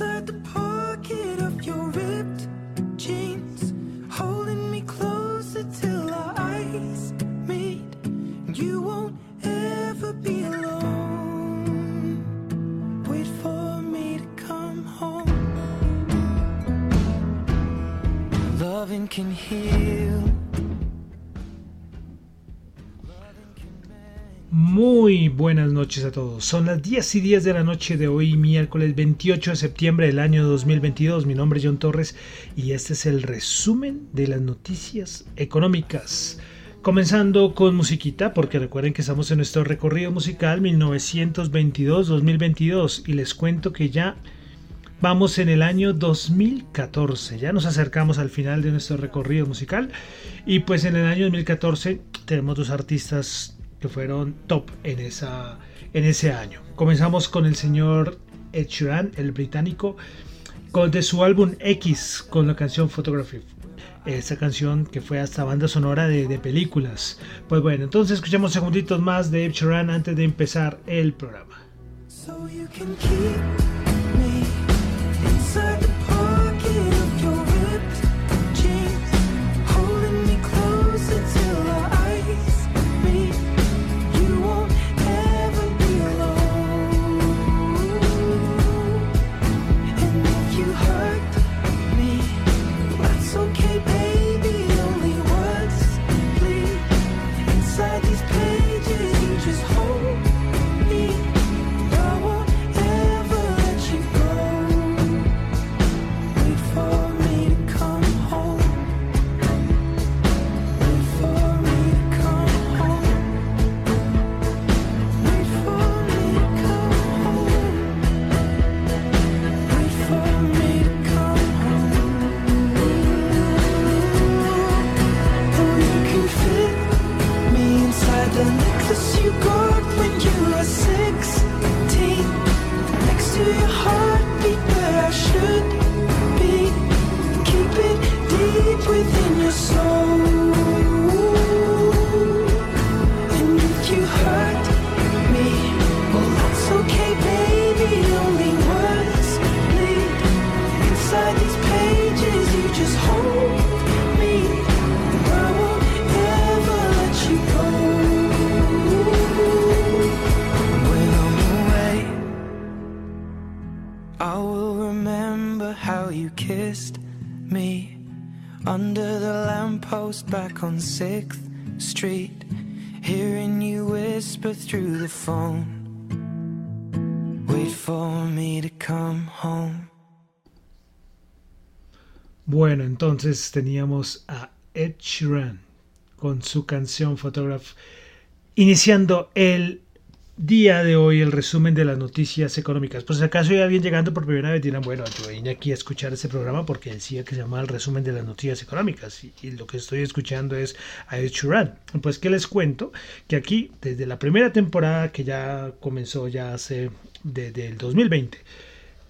inside the pocket of your ripped jeans, holding me closer till our eyes meet. You won't ever be alone. Wait for me to come home. Loving can heal. Muy buenas noches a todos. Son las 10 y 10 de la noche de hoy, miércoles 28 de septiembre del año 2022. Mi nombre es John Torres y este es el resumen de las noticias económicas. Comenzando con musiquita, porque recuerden que estamos en nuestro recorrido musical 1922-2022 y les cuento que ya vamos en el año 2014, ya nos acercamos al final de nuestro recorrido musical y pues en el año 2014 tenemos dos artistas que fueron top en, esa, en ese año. Comenzamos con el señor Ed Sheeran, el británico, con, de su álbum X con la canción Photography esa canción que fue hasta banda sonora de, películas. Pues bueno, entonces escuchamos segunditos más de Ed Sheeran antes de empezar el programa. So you can keep me on 6th Street, hearing you whisper through the phone. Wait for me to come home. Bueno, entonces teníamos a Ed Sheeran con su canción Photograph, iniciando el día de hoy el resumen de las noticias económicas. Pues si acaso hay alguien llegando por primera vez dirán, bueno, yo vine aquí a escuchar ese programa porque decía que se llama el resumen de las noticias económicas y, lo que estoy escuchando es a Ed. Pues que les cuento que aquí desde la primera temporada que ya comenzó ya hace desde el 2020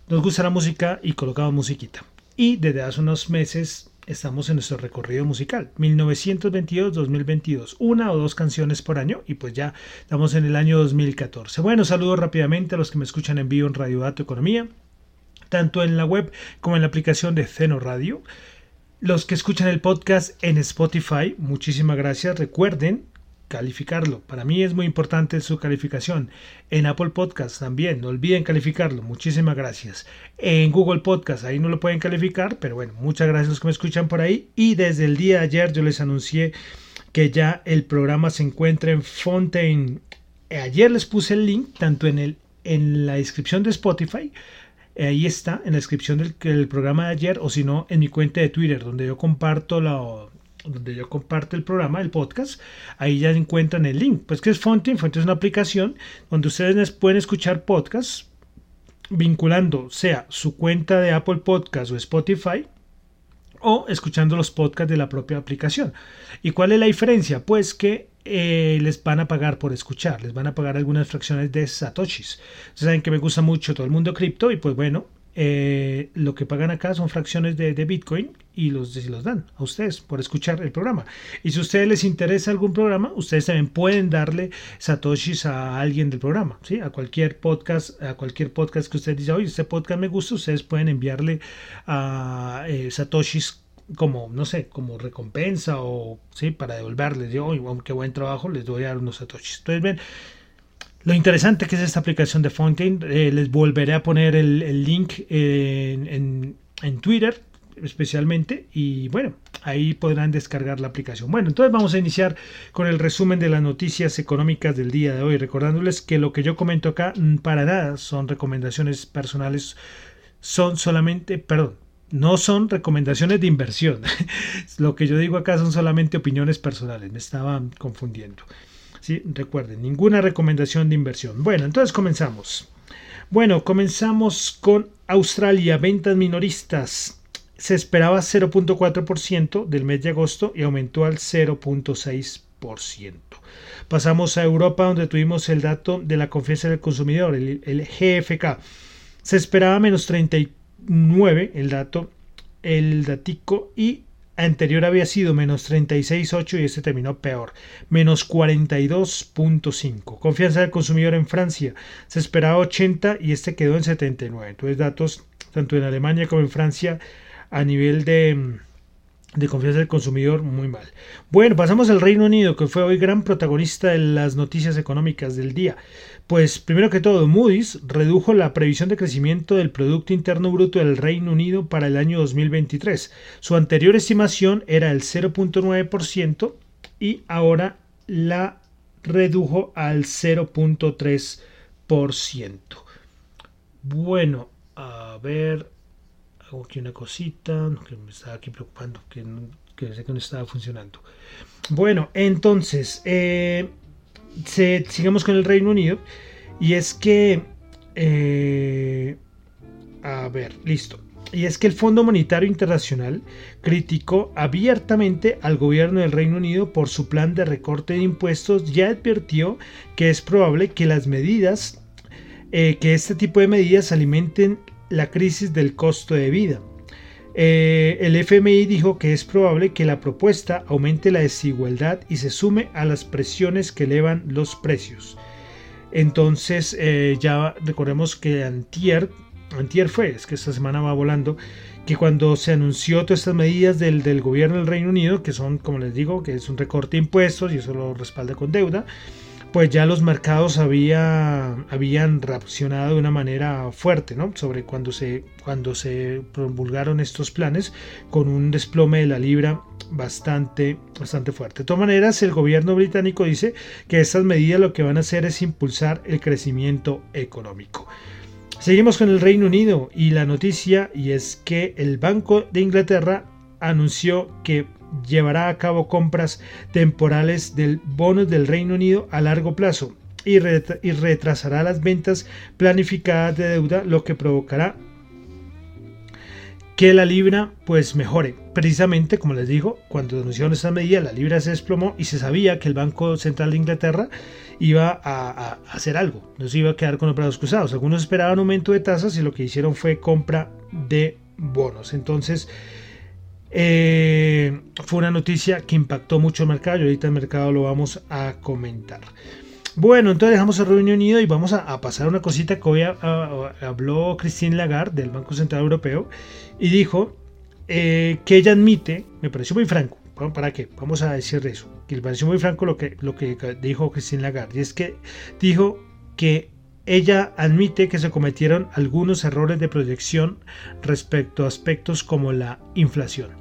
nos gusta la música y colocamos musiquita. Y desde hace unos meses estamos en nuestro recorrido musical, 1922-2022, una o dos canciones por año y pues ya estamos en el año 2014. Bueno, saludo rápidamente a los que me escuchan en vivo en Radio Dato Economía, tanto en la web como en la aplicación de Ceno Radio. Los que escuchan el podcast en Spotify, muchísimas gracias. Recuerden calificarlo. Para mí es muy importante su calificación. En Apple Podcast también, no olviden calificarlo. Muchísimas gracias. En Google Podcast, ahí no lo pueden calificar, pero bueno, muchas gracias a los que me escuchan por ahí. Y desde el día de ayer yo les anuncié que ya el programa se encuentra en Fontaine. Ayer les puse el link tanto en, el, en la descripción de Spotify ahí está en la descripción del, del, programa de ayer o si no en mi cuenta de Twitter donde yo comparto la, donde yo comparto el programa, el podcast, ahí ya encuentran el link. Pues que es Fonte, Fonte es una aplicación donde ustedes pueden escuchar podcasts vinculando sea su cuenta de Apple Podcast o Spotify o escuchando los podcasts de la propia aplicación. ¿Y cuál es la diferencia? Pues que eh, les van a pagar por escuchar, les van a pagar algunas fracciones de satoshis. saben que me gusta mucho todo el mundo cripto y pues bueno, eh, lo que pagan acá son fracciones de, Bitcoin y los, los dan a ustedes por escuchar el programa. Y si a ustedes les interesa algún programa, ustedes también pueden darle satoshis a alguien del programa, ¿sí? a cualquier podcast, a cualquier podcast que usted dice, oye, este podcast me gusta, ustedes pueden enviarle a eh, satoshis como, no sé, como recompensa o sí, para devolverles, yo, qué buen trabajo, les doy a dar unos satoshis. Entonces, ven, lo interesante que es esta aplicación de Fontaine, eh, les volveré a poner el, link en, Twitter especialmente y bueno, ahí podrán descargar la aplicación. Bueno, entonces vamos a iniciar con el resumen de las noticias económicas del día de hoy, recordándoles que lo que yo comento acá mm, para nada son recomendaciones personales, son solamente, perdón, no son recomendaciones de inversión. lo que yo digo acá son solamente opiniones personales, me estaban confundiendo. Recuerden, ninguna recomendación de inversión. Bueno, entonces comenzamos. Bueno, comenzamos con Australia, ventas minoristas. Se esperaba 0.4% del mes de agosto y aumentó al 0.6%. Pasamos a Europa donde tuvimos el dato de la confianza del consumidor, el, el GFK. Se esperaba menos 39 el dato, el datico y anterior había sido menos 36,8 y este terminó peor, menos 42,5. Confianza del consumidor en Francia se esperaba 80 y este quedó en 79. Entonces datos tanto en Alemania como en Francia a nivel de, de confianza del consumidor muy mal. Bueno, pasamos al Reino Unido, que fue hoy gran protagonista de las noticias económicas del día. Pues primero que todo, Moody's redujo la previsión de crecimiento del Producto Interno Bruto del Reino Unido para el año 2023. Su anterior estimación era el 0.9% y ahora la redujo al 0.3%. Bueno, a ver, hago aquí una cosita, que me estaba aquí preocupando, que, que sé que no estaba funcionando. Bueno, entonces, eh, sigamos con el Reino Unido. Y es que... Eh, a ver, listo. Y es que el Fondo Monetario Internacional criticó abiertamente al gobierno del Reino Unido por su plan de recorte de impuestos y advirtió que es probable que las medidas, eh, que este tipo de medidas alimenten la crisis del costo de vida. Eh, el FMI dijo que es probable que la propuesta aumente la desigualdad y se sume a las presiones que elevan los precios. Entonces eh, ya recordemos que antier, antier fue, es que esta semana va volando, que cuando se anunció todas estas medidas del, del gobierno del Reino Unido, que son, como les digo, que es un recorte de impuestos y eso lo respalda con deuda, pues ya los mercados había, habían reaccionado de una manera fuerte, ¿no? Sobre cuando se, cuando se promulgaron estos planes con un desplome de la libra bastante, bastante fuerte. De todas maneras, el gobierno británico dice que estas medidas lo que van a hacer es impulsar el crecimiento económico. Seguimos con el Reino Unido y la noticia y es que el Banco de Inglaterra anunció que llevará a cabo compras temporales del bono del Reino Unido a largo plazo y, retrasará las ventas planificadas de deuda, lo que provocará que la libra pues mejore. Precisamente, como les digo, cuando anunciaron esta medida, la libra se desplomó y se sabía que el Banco Central de Inglaterra iba a, hacer algo, no se iba a quedar con los brazos cruzados. Algunos esperaban aumento de tasas y lo que hicieron fue compra de bonos. Entonces, eh, fue una noticia que impactó mucho el mercado y ahorita el mercado lo vamos a comentar. Bueno, entonces dejamos el Reino Unido y vamos a, pasar una cosita que hoy habló Christine Lagarde del Banco Central Europeo y dijo eh, que ella admite, me pareció muy franco, ¿para qué? Vamos a decir eso, que me pareció muy franco lo que, lo que dijo Christine Lagarde, y es que dijo que ella admite que se cometieron algunos errores de proyección respecto a aspectos como la inflación.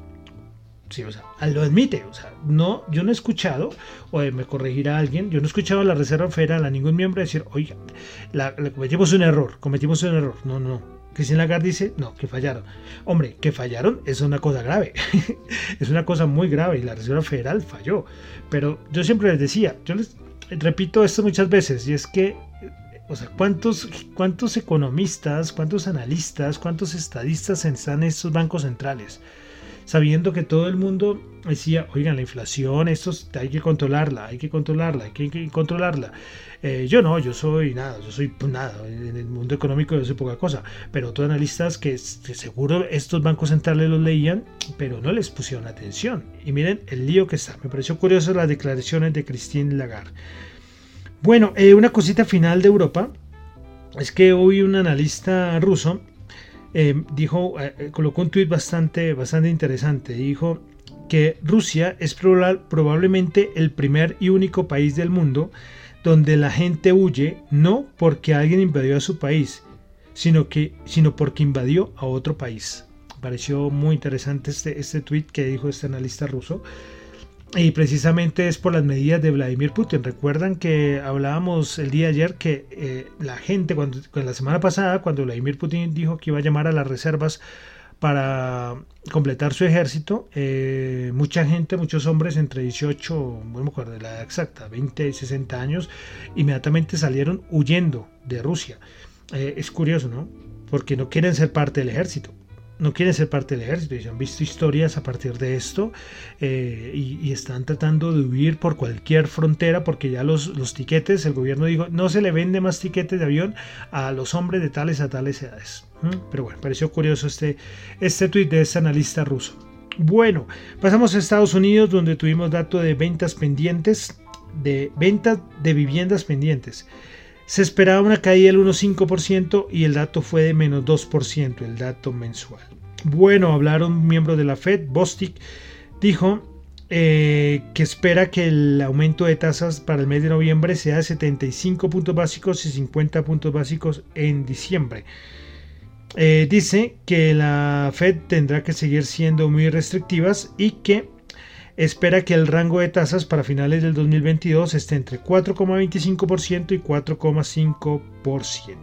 Sí, o sea, lo admite. O sea, no, yo no he escuchado, o me corregirá alguien, yo no he escuchado a la Reserva Federal, a ningún miembro decir, oiga, cometimos un error, cometimos un error. No, no. Cristina Lagarde dice, no, que fallaron. Hombre, que fallaron es una cosa grave. es una cosa muy grave y la Reserva Federal falló. Pero yo siempre les decía, yo les repito esto muchas veces, y es que o sea, ¿cuántos, ¿cuántos economistas, cuántos analistas, cuántos estadistas están en estos bancos centrales? Sabiendo que todo el mundo decía, oigan, la inflación, esto hay que controlarla, hay que controlarla, hay que, controlarla. Eh, yo no, yo soy nada, yo soy pues, nada, en el mundo económico yo soy poca cosa, pero otros analistas que, seguro estos bancos centrales los leían, pero no les pusieron atención. Y miren el lío que está. Me pareció curioso las declaraciones de Christine Lagarde. Bueno, eh, una cosita final de Europa es que hoy un analista ruso eh, dijo, eh, colocó un tuit bastante, bastante interesante. Dijo que Rusia es probablemente el primer y único país del mundo donde la gente huye no porque alguien invadió a su país, sino, que, sino porque invadió a otro país. Pareció muy interesante este, este tweet que dijo este analista ruso. Y precisamente es por las medidas de Vladimir Putin. Recuerdan que hablábamos el día de ayer que eh, la gente, cuando, la semana pasada, cuando Vladimir Putin dijo que iba a llamar a las reservas para completar su ejército, eh, mucha gente, muchos hombres entre 18, no me acuerdo de la edad exacta, 20 y 60 años, inmediatamente salieron huyendo de Rusia. Eh, es curioso, ¿no? Porque no quieren ser parte del ejército no quieren ser parte del ejército y se han visto historias a partir de esto eh, y, están tratando de huir por cualquier frontera porque ya los, los tiquetes, el gobierno dijo, no se le vende más tiquetes de avión a los hombres de tales a tales edades. Pero bueno, pareció curioso este, este tuit de este analista ruso. Bueno, pasamos a Estados Unidos donde tuvimos dato de ventas pendientes, de ventas de viviendas pendientes. Se esperaba una caída del 1,5% y el dato fue de menos 2%, el dato mensual. Bueno, hablaron miembro de la Fed, Bostic, dijo eh, que espera que el aumento de tasas para el mes de noviembre sea de 75 puntos básicos y 50 puntos básicos en diciembre. Eh, dice que la Fed tendrá que seguir siendo muy restrictivas y que espera que el rango de tasas para finales del 2022 esté entre 4,25% y 4,5%.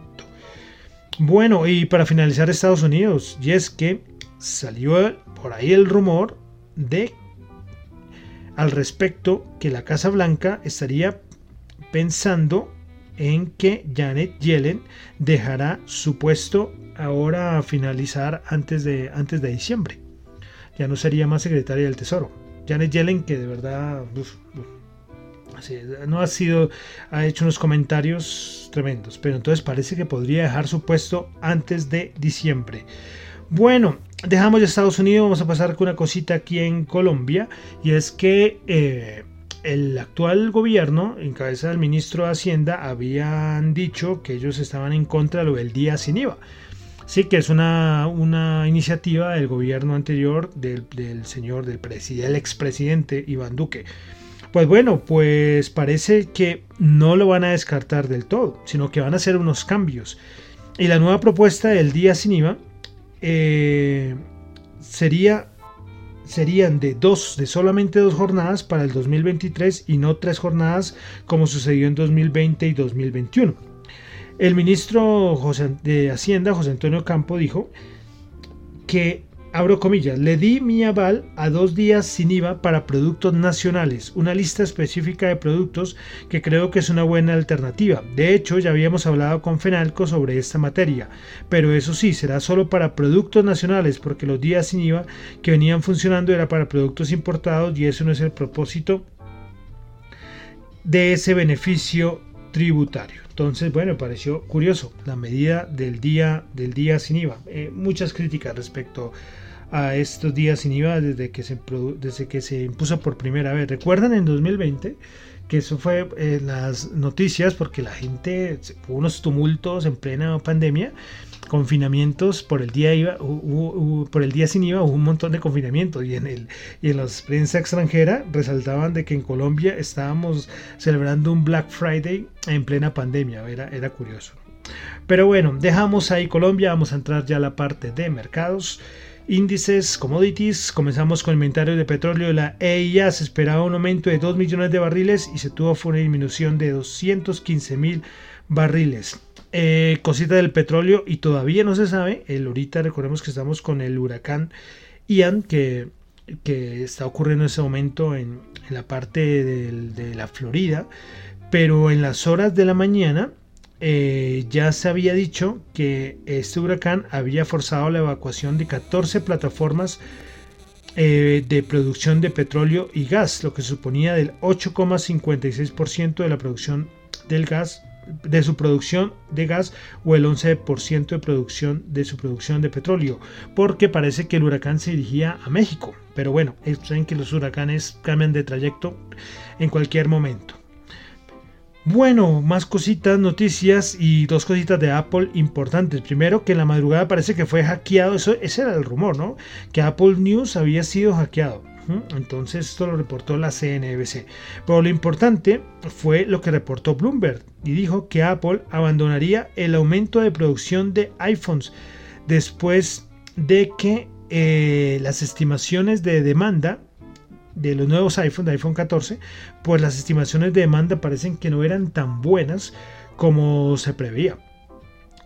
Bueno, y para finalizar Estados Unidos, y es que salió por ahí el rumor de al respecto que la Casa Blanca estaría pensando en que Janet Yellen dejará su puesto ahora a finalizar antes de, antes de diciembre. Ya no sería más secretaria del Tesoro. Janet Yellen, que de verdad no ha sido, ha hecho unos comentarios tremendos, pero entonces parece que podría dejar su puesto antes de diciembre. Bueno, dejamos de Estados Unidos, vamos a pasar con una cosita aquí en Colombia, y es que eh, el actual gobierno, en cabeza del ministro de Hacienda, habían dicho que ellos estaban en contra de lo del día sin IVA. Sí, que es una, una iniciativa del gobierno anterior del, señor, del, del expresidente Iván Duque. Pues bueno, pues parece que no lo van a descartar del todo, sino que van a hacer unos cambios. Y la nueva propuesta del día sin IVA eh, sería, serían de dos, de solamente dos jornadas para el 2023 y no tres jornadas como sucedió en 2020 y 2021. El ministro de Hacienda, José Antonio Campo, dijo que abro comillas, le di mi aval a dos días sin IVA para productos nacionales, una lista específica de productos que creo que es una buena alternativa. De hecho, ya habíamos hablado con Fenalco sobre esta materia, pero eso sí, será solo para productos nacionales, porque los días sin IVA que venían funcionando era para productos importados y eso no es el propósito de ese beneficio tributario. Entonces, bueno, pareció curioso la medida del día del día sin IVA. Eh, muchas críticas respecto a estos días sin IVA desde que se desde que se impuso por primera vez. ¿Recuerdan en 2020? Que eso fue eh, las noticias porque la gente hubo unos tumultos en plena pandemia confinamientos por el día IVA, por el día sin IVA hubo un montón de confinamientos y en el y en la prensa extranjera resaltaban de que en Colombia estábamos celebrando un Black Friday en plena pandemia, era, era curioso. Pero bueno, dejamos ahí Colombia, vamos a entrar ya a la parte de mercados. Índices, commodities, comenzamos con el inventario de petróleo. La EIA se esperaba un aumento de 2 millones de barriles y se tuvo una disminución de 215 mil barriles. Eh, cosita del petróleo y todavía no se sabe. El, ahorita recordemos que estamos con el huracán Ian que, que está ocurriendo en ese momento en, la parte de la Florida. Pero en las horas de la mañana eh, ya se había dicho que este huracán había forzado la evacuación de 14 plataformas eh, de producción de petróleo y gas, lo que suponía del 8,56% de la producción del gas de su producción de gas o el 11% de producción de su producción de petróleo, porque parece que el huracán se dirigía a México. Pero bueno, saben que los huracanes cambian de trayecto en cualquier momento. Bueno, más cositas, noticias y dos cositas de Apple importantes. Primero, que en la madrugada parece que fue hackeado, eso, ese era el rumor, ¿no? Que Apple News había sido hackeado. Entonces esto lo reportó la CNBC. Pero lo importante fue lo que reportó Bloomberg y dijo que Apple abandonaría el aumento de producción de iPhones después de que eh, las estimaciones de demanda de los nuevos iPhones, de iPhone 14, pues las estimaciones de demanda parecen que no eran tan buenas como se preveía.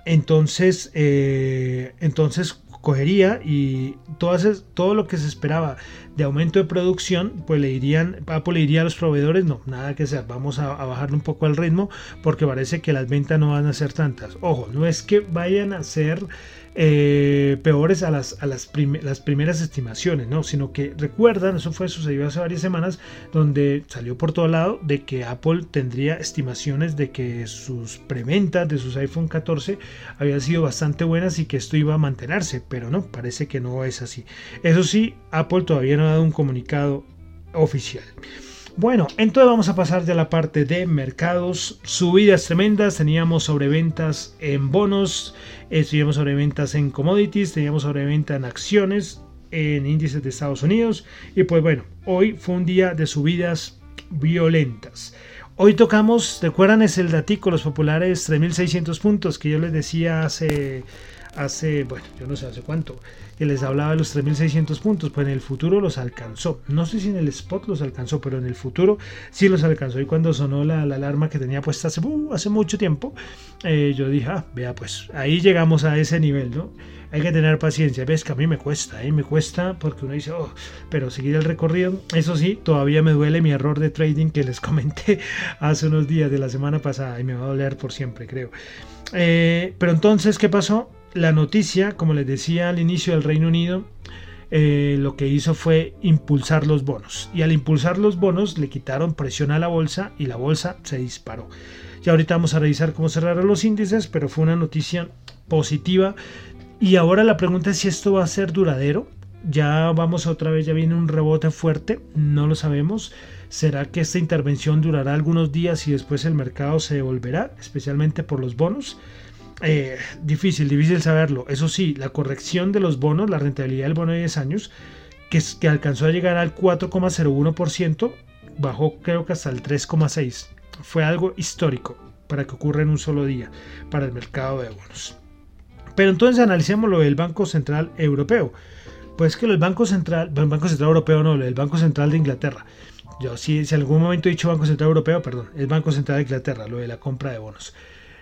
Entonces, eh, entonces cogería y todo lo que se esperaba de aumento de producción, pues le dirían, Apple le diría a los proveedores, no, nada que hacer, vamos a, a bajarle un poco el ritmo porque parece que las ventas no van a ser tantas. Ojo, no es que vayan a ser eh, peores a las, a las, las, primeras estimaciones, ¿no? Sino que recuerdan, eso fue sucedido hace varias semanas, donde salió por todo lado de que Apple tendría estimaciones de que sus preventas de sus iPhone 14 habían sido bastante buenas y que esto iba a mantenerse, pero no, parece que no es así. Eso sí, Apple todavía no ha un comunicado oficial. Bueno, entonces vamos a pasar a la parte de mercados. Subidas tremendas, teníamos sobreventas en bonos, eh, teníamos sobreventas en commodities, teníamos sobreventa en acciones, en índices de Estados Unidos. Y pues bueno, hoy fue un día de subidas violentas. Hoy tocamos, ¿recuerdan? Es el datico, los populares 3600 puntos que yo les decía hace, hace, bueno, yo no sé hace cuánto que les hablaba de los 3.600 puntos, pues en el futuro los alcanzó. No sé si en el spot los alcanzó, pero en el futuro sí los alcanzó. Y cuando sonó la, alarma que tenía puesta hace, uh, mucho tiempo, eh, yo dije, ah, vea, pues ahí llegamos a ese nivel, ¿no? Hay que tener paciencia. Ves que a mí me cuesta, ¿eh? me cuesta porque uno dice, oh, pero seguir el recorrido. Eso sí, todavía me duele mi error de trading que les comenté hace unos días de la semana pasada y me va a doler por siempre, creo. Eh, pero entonces, ¿qué pasó? La noticia, como les decía al inicio del Reino Unido, eh, lo que hizo fue impulsar los bonos. Y al impulsar los bonos le quitaron presión a la bolsa y la bolsa se disparó. Y ahorita vamos a revisar cómo cerraron los índices, pero fue una noticia positiva. Y ahora la pregunta es si esto va a ser duradero. Ya vamos otra vez, ya viene un rebote fuerte, no lo sabemos. ¿Será que esta intervención durará algunos días y después el mercado se devolverá, especialmente por los bonos? Eh, difícil, difícil saberlo. Eso sí, la corrección de los bonos, la rentabilidad del bono de 10 años, que, alcanzó a llegar al 4,01%, bajó creo que hasta el 3,6%. Fue algo histórico para que ocurra en un solo día para el mercado de bonos. Pero entonces analicemos lo del Banco Central Europeo. Pues que el Banco Central, el Banco Central Europeo no, el Banco Central de Inglaterra. Yo si, si en algún momento he dicho Banco Central Europeo, perdón, el Banco Central de Inglaterra, lo de la compra de bonos.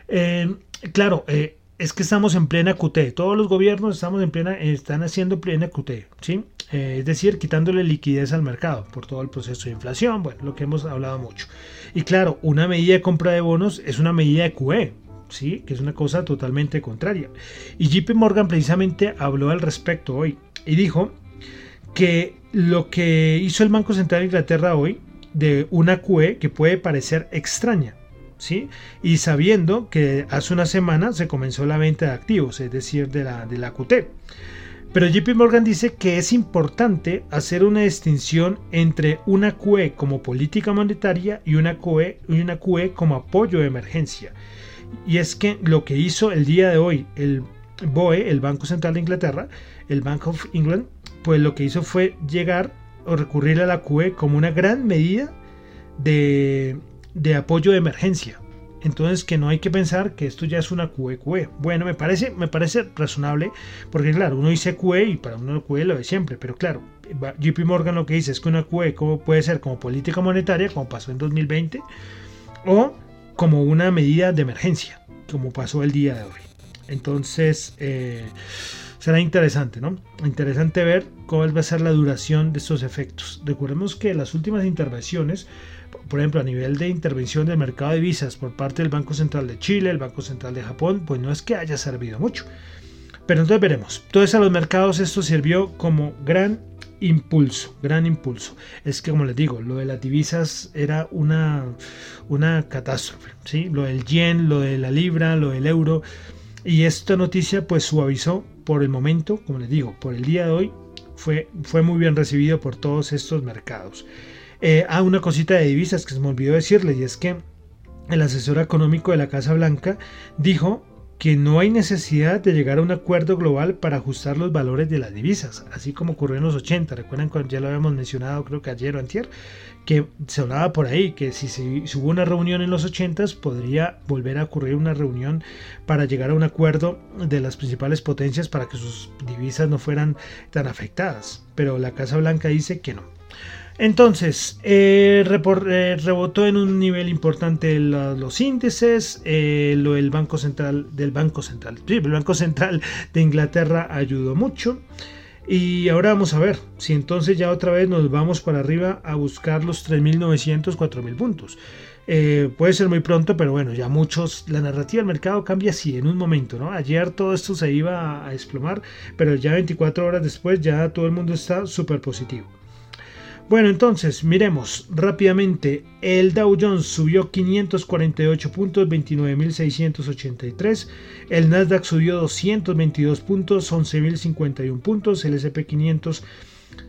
Eh, claro, eh, es que estamos en plena QT. Todos los gobiernos estamos en plena, están haciendo plena QT, ¿sí? Eh, es decir, quitándole liquidez al mercado por todo el proceso de inflación, bueno, lo que hemos hablado mucho. Y claro, una medida de compra de bonos es una medida de QE, ¿sí? Que es una cosa totalmente contraria. Y JP Morgan precisamente habló al respecto hoy y dijo que lo que hizo el Banco Central de Inglaterra hoy de una QE que puede parecer extraña, ¿sí? Y sabiendo que hace una semana se comenzó la venta de activos, es decir, de la, de la QT. Pero JP Morgan dice que es importante hacer una distinción entre una QE como política monetaria y una QE, y una QE como apoyo de emergencia. Y es que lo que hizo el día de hoy el BOE, el Banco Central de Inglaterra, el Bank of England, pues lo que hizo fue llegar o recurrir a la QE como una gran medida de, de apoyo de emergencia. Entonces que no hay que pensar que esto ya es una QE. Bueno, me parece, me parece razonable, porque claro, uno dice QE y para uno QE lo de siempre, pero claro, JP Morgan lo que dice es que una QE puede ser como política monetaria, como pasó en 2020, o como una medida de emergencia, como pasó el día de hoy. Entonces, eh, será interesante, ¿no? Interesante ver cuál va a ser la duración de estos efectos. Recordemos que las últimas intervenciones por ejemplo, a nivel de intervención del mercado de divisas por parte del Banco Central de Chile, el Banco Central de Japón, pues no es que haya servido mucho. Pero entonces veremos. Entonces a los mercados esto sirvió como gran impulso, gran impulso. Es que como les digo, lo de las divisas era una, una catástrofe. ¿sí? Lo del yen, lo de la libra, lo del euro. Y esta noticia pues suavizó por el momento, como les digo, por el día de hoy, fue, fue muy bien recibido por todos estos mercados. Eh, ah, una cosita de divisas que se me olvidó decirle, y es que el asesor económico de la Casa Blanca dijo que no hay necesidad de llegar a un acuerdo global para ajustar los valores de las divisas, así como ocurrió en los 80. Recuerdan cuando ya lo habíamos mencionado, creo que ayer o antier, que se hablaba por ahí que si, si, hubo una reunión en los 80 podría volver a ocurrir una reunión para llegar a un acuerdo de las principales potencias para que sus divisas no fueran tan afectadas. Pero la Casa Blanca dice que no, entonces, eh, eh, rebotó en un nivel importante los índices, eh, lo del Banco Central del Banco Central, sí, el Banco Central de Inglaterra ayudó mucho. Y ahora vamos a ver si entonces ya otra vez nos vamos para arriba a buscar los 3.900, 4.000 puntos. puede ser muy pronto, pero bueno, ya muchos, la narrativa del mercado cambia así en un momento, ¿no? Ayer todo esto se iba a desplomar, pero ya 24 horas después ya todo el mundo está súper positivo. Bueno, entonces miremos rápidamente. El Dow Jones subió 548 puntos, 29.683. El Nasdaq subió 222 puntos, 11.051 puntos. El SP500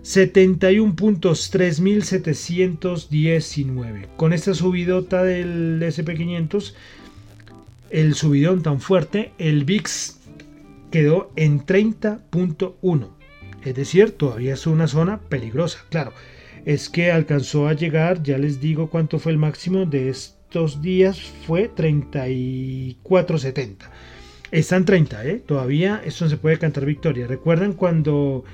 71 puntos, 3.719. Con esta subidota del SP500, el subidón tan fuerte, el VIX quedó en 30.1. Es decir, todavía es una zona peligrosa. Claro, es que alcanzó a llegar, ya les digo cuánto fue el máximo de estos días, fue 34.70. Están 30, ¿eh? Todavía esto se puede cantar victoria. ¿Recuerdan cuando,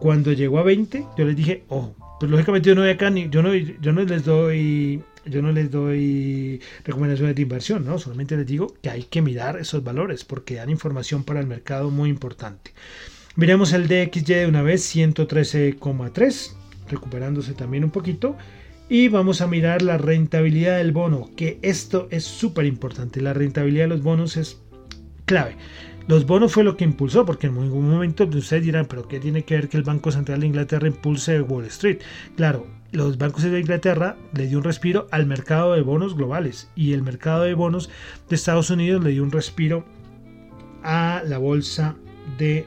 cuando llegó a 20? Yo les dije, oh, pues lógicamente yo no acá ni, yo no, yo no les doy yo no les doy recomendaciones de inversión, ¿no? Solamente les digo que hay que mirar esos valores porque dan información para el mercado muy importante. Miremos el DXY de una vez, 113,3 recuperándose también un poquito. Y vamos a mirar la rentabilidad del bono, que esto es súper importante. La rentabilidad de los bonos es clave. Los bonos fue lo que impulsó, porque en algún momento ustedes dirán, pero ¿qué tiene que ver que el Banco Central de Inglaterra impulse Wall Street? Claro, los bancos de Inglaterra le dio un respiro al mercado de bonos globales y el mercado de bonos de Estados Unidos le dio un respiro a la bolsa de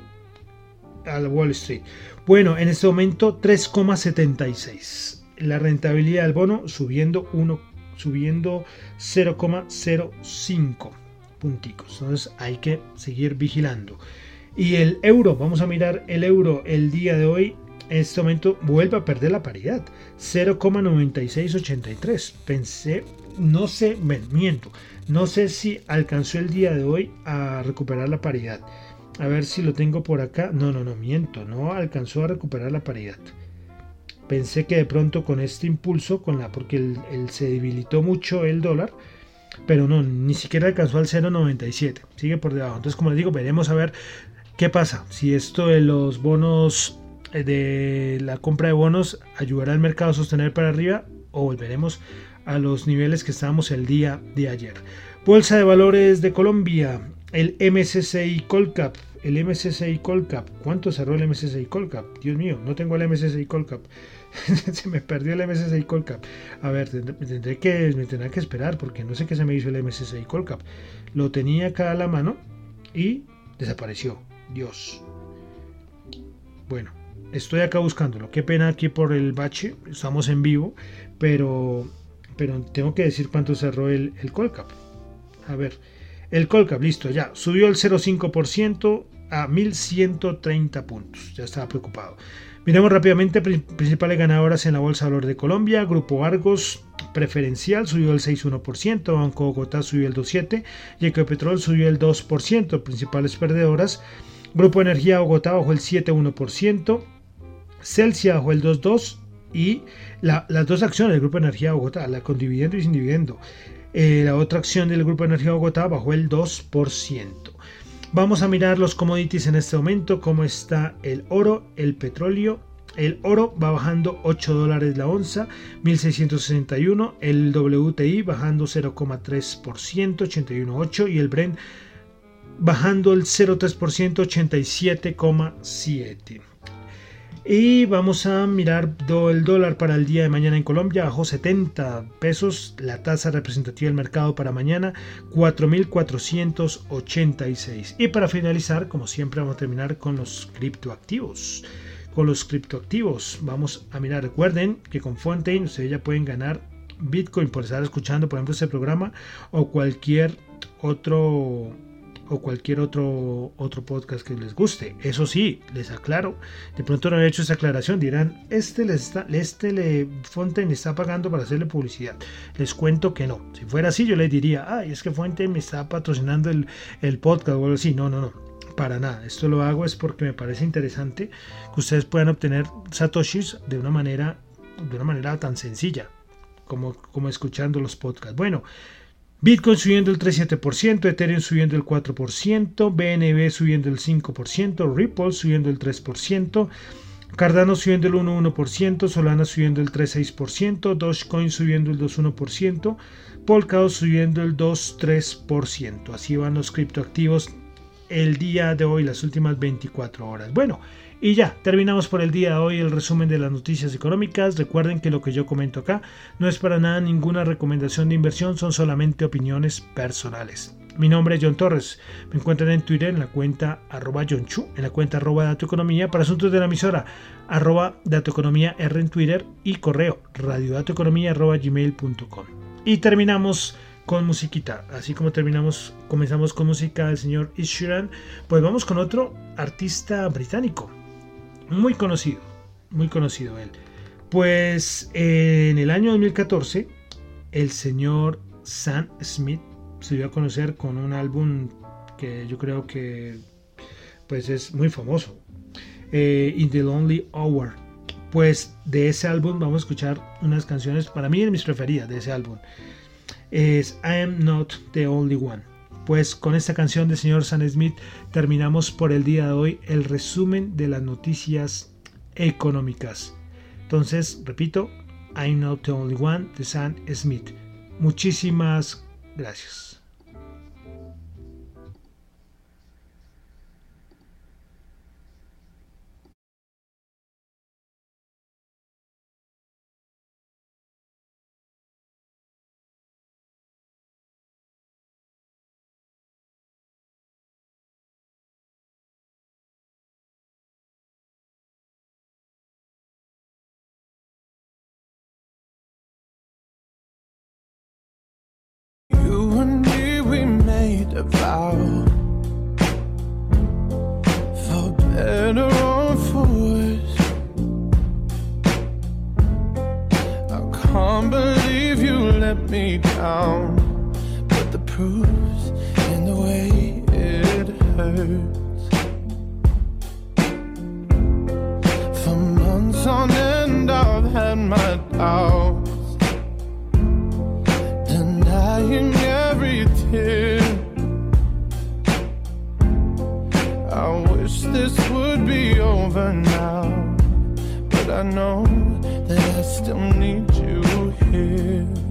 a Wall Street. Bueno, en este momento 3,76. La rentabilidad del bono subiendo 1, subiendo 0,05 punticos. Entonces hay que seguir vigilando. Y el euro, vamos a mirar el euro el día de hoy. En este momento vuelve a perder la paridad. 0,9683. Pensé, no sé, me miento. No sé si alcanzó el día de hoy a recuperar la paridad. A ver si lo tengo por acá. No, no, no, miento. No alcanzó a recuperar la paridad. Pensé que de pronto con este impulso, con la, porque se debilitó mucho el dólar, pero no, ni siquiera alcanzó al 0,97, sigue por debajo. Entonces, como les digo, veremos a ver qué pasa, si esto de los bonos, eh, de la compra de bonos, ayudará al mercado a sostener para arriba o volveremos a los niveles que estábamos el día de ayer. Bolsa de Valores de Colombia, el MSCI Colcap, el MSCI Colcap, ¿cuánto cerró el MSCI Colcap? Dios mío, no tengo el MSCI Colcap. se me perdió el MSCI Colcap. A ver, tendré, que, me tendré que esperar porque no sé qué se me hizo el MSCI Colcap. Lo tenía acá a la mano y desapareció. Dios. Bueno, estoy acá buscándolo. Qué pena aquí por el bache. Estamos en vivo, pero, pero tengo que decir cuánto cerró el, el Colcap. A ver, el Colcap, listo, ya. Subió el 0,5% a 1130 puntos. Ya estaba preocupado. Miremos rápidamente principales ganadoras en la Bolsa de Valores de Colombia. Grupo Argos preferencial subió el 6,1%, Banco Bogotá subió el 2,7%, y Ecopetrol subió el 2%, principales perdedoras. Grupo Energía Bogotá bajó el 7,1%, Celsia bajó el 2,2% y las dos acciones del Grupo Energía Bogotá, la con dividendo y sin dividendo. Eh, la otra acción del Grupo Energía Bogotá bajó el 2%. Vamos a mirar los commodities en este momento, cómo está el oro, el petróleo. El oro va bajando 8 dólares la onza, 1661. El WTI bajando 0,3%, 81,8. Y el Brent bajando el 0,3%, 87,7. Y vamos a mirar el dólar para el día de mañana en Colombia. Bajó 70 pesos. La tasa representativa del mercado para mañana 4.486. Y para finalizar, como siempre, vamos a terminar con los criptoactivos. Con los criptoactivos vamos a mirar. Recuerden que con Fontaine ustedes ya pueden ganar Bitcoin por estar escuchando, por ejemplo, este programa o cualquier otro o cualquier otro, otro podcast que les guste. Eso sí, les aclaro, de pronto no he hecho esa aclaración, dirán, este le está, este le Fonte está pagando para hacerle publicidad. Les cuento que no. Si fuera así, yo les diría, ay, es que Fuente me está patrocinando el, el podcast o algo así. No, no, no. Para nada. Esto lo hago es porque me parece interesante que ustedes puedan obtener satoshis de una manera, de una manera tan sencilla como, como escuchando los podcasts. Bueno, Bitcoin subiendo el 3,7%, Ethereum subiendo el 4%, BNB subiendo el 5%, Ripple subiendo el 3%, Cardano subiendo el 1,1%, Solana subiendo el 3,6%, Dogecoin subiendo el 2,1%, Polkadot subiendo el 2,3%. Así van los criptoactivos el día de hoy, las últimas 24 horas. Bueno, y ya, terminamos por el día de hoy el resumen de las noticias económicas. Recuerden que lo que yo comento acá no es para nada ninguna recomendación de inversión, son solamente opiniones personales. Mi nombre es John Torres. Me encuentran en Twitter en la cuenta arroba John Chu, en la cuenta arroba datoeconomía para asuntos de la emisora arroba datoeconomía R en Twitter y correo radiodatoeconomía arroba. Y terminamos con musiquita. Así como terminamos, comenzamos con música del señor Ishiran, pues vamos con otro artista británico muy conocido, muy conocido él. Pues en el año 2014, el señor Sam Smith se dio a conocer con un álbum que yo creo que pues es muy famoso, eh, In the Lonely Hour. Pues de ese álbum vamos a escuchar unas canciones, para mí, de mis preferidas de ese álbum. Es I Am Not the Only One. Pues con esta canción del señor Sam Smith terminamos por el día de hoy el resumen de las noticias económicas. Entonces, repito, I'm not the only one de Sam Smith. Muchísimas gracias. every tear. I wish this would be over now, but I know that I still need you here.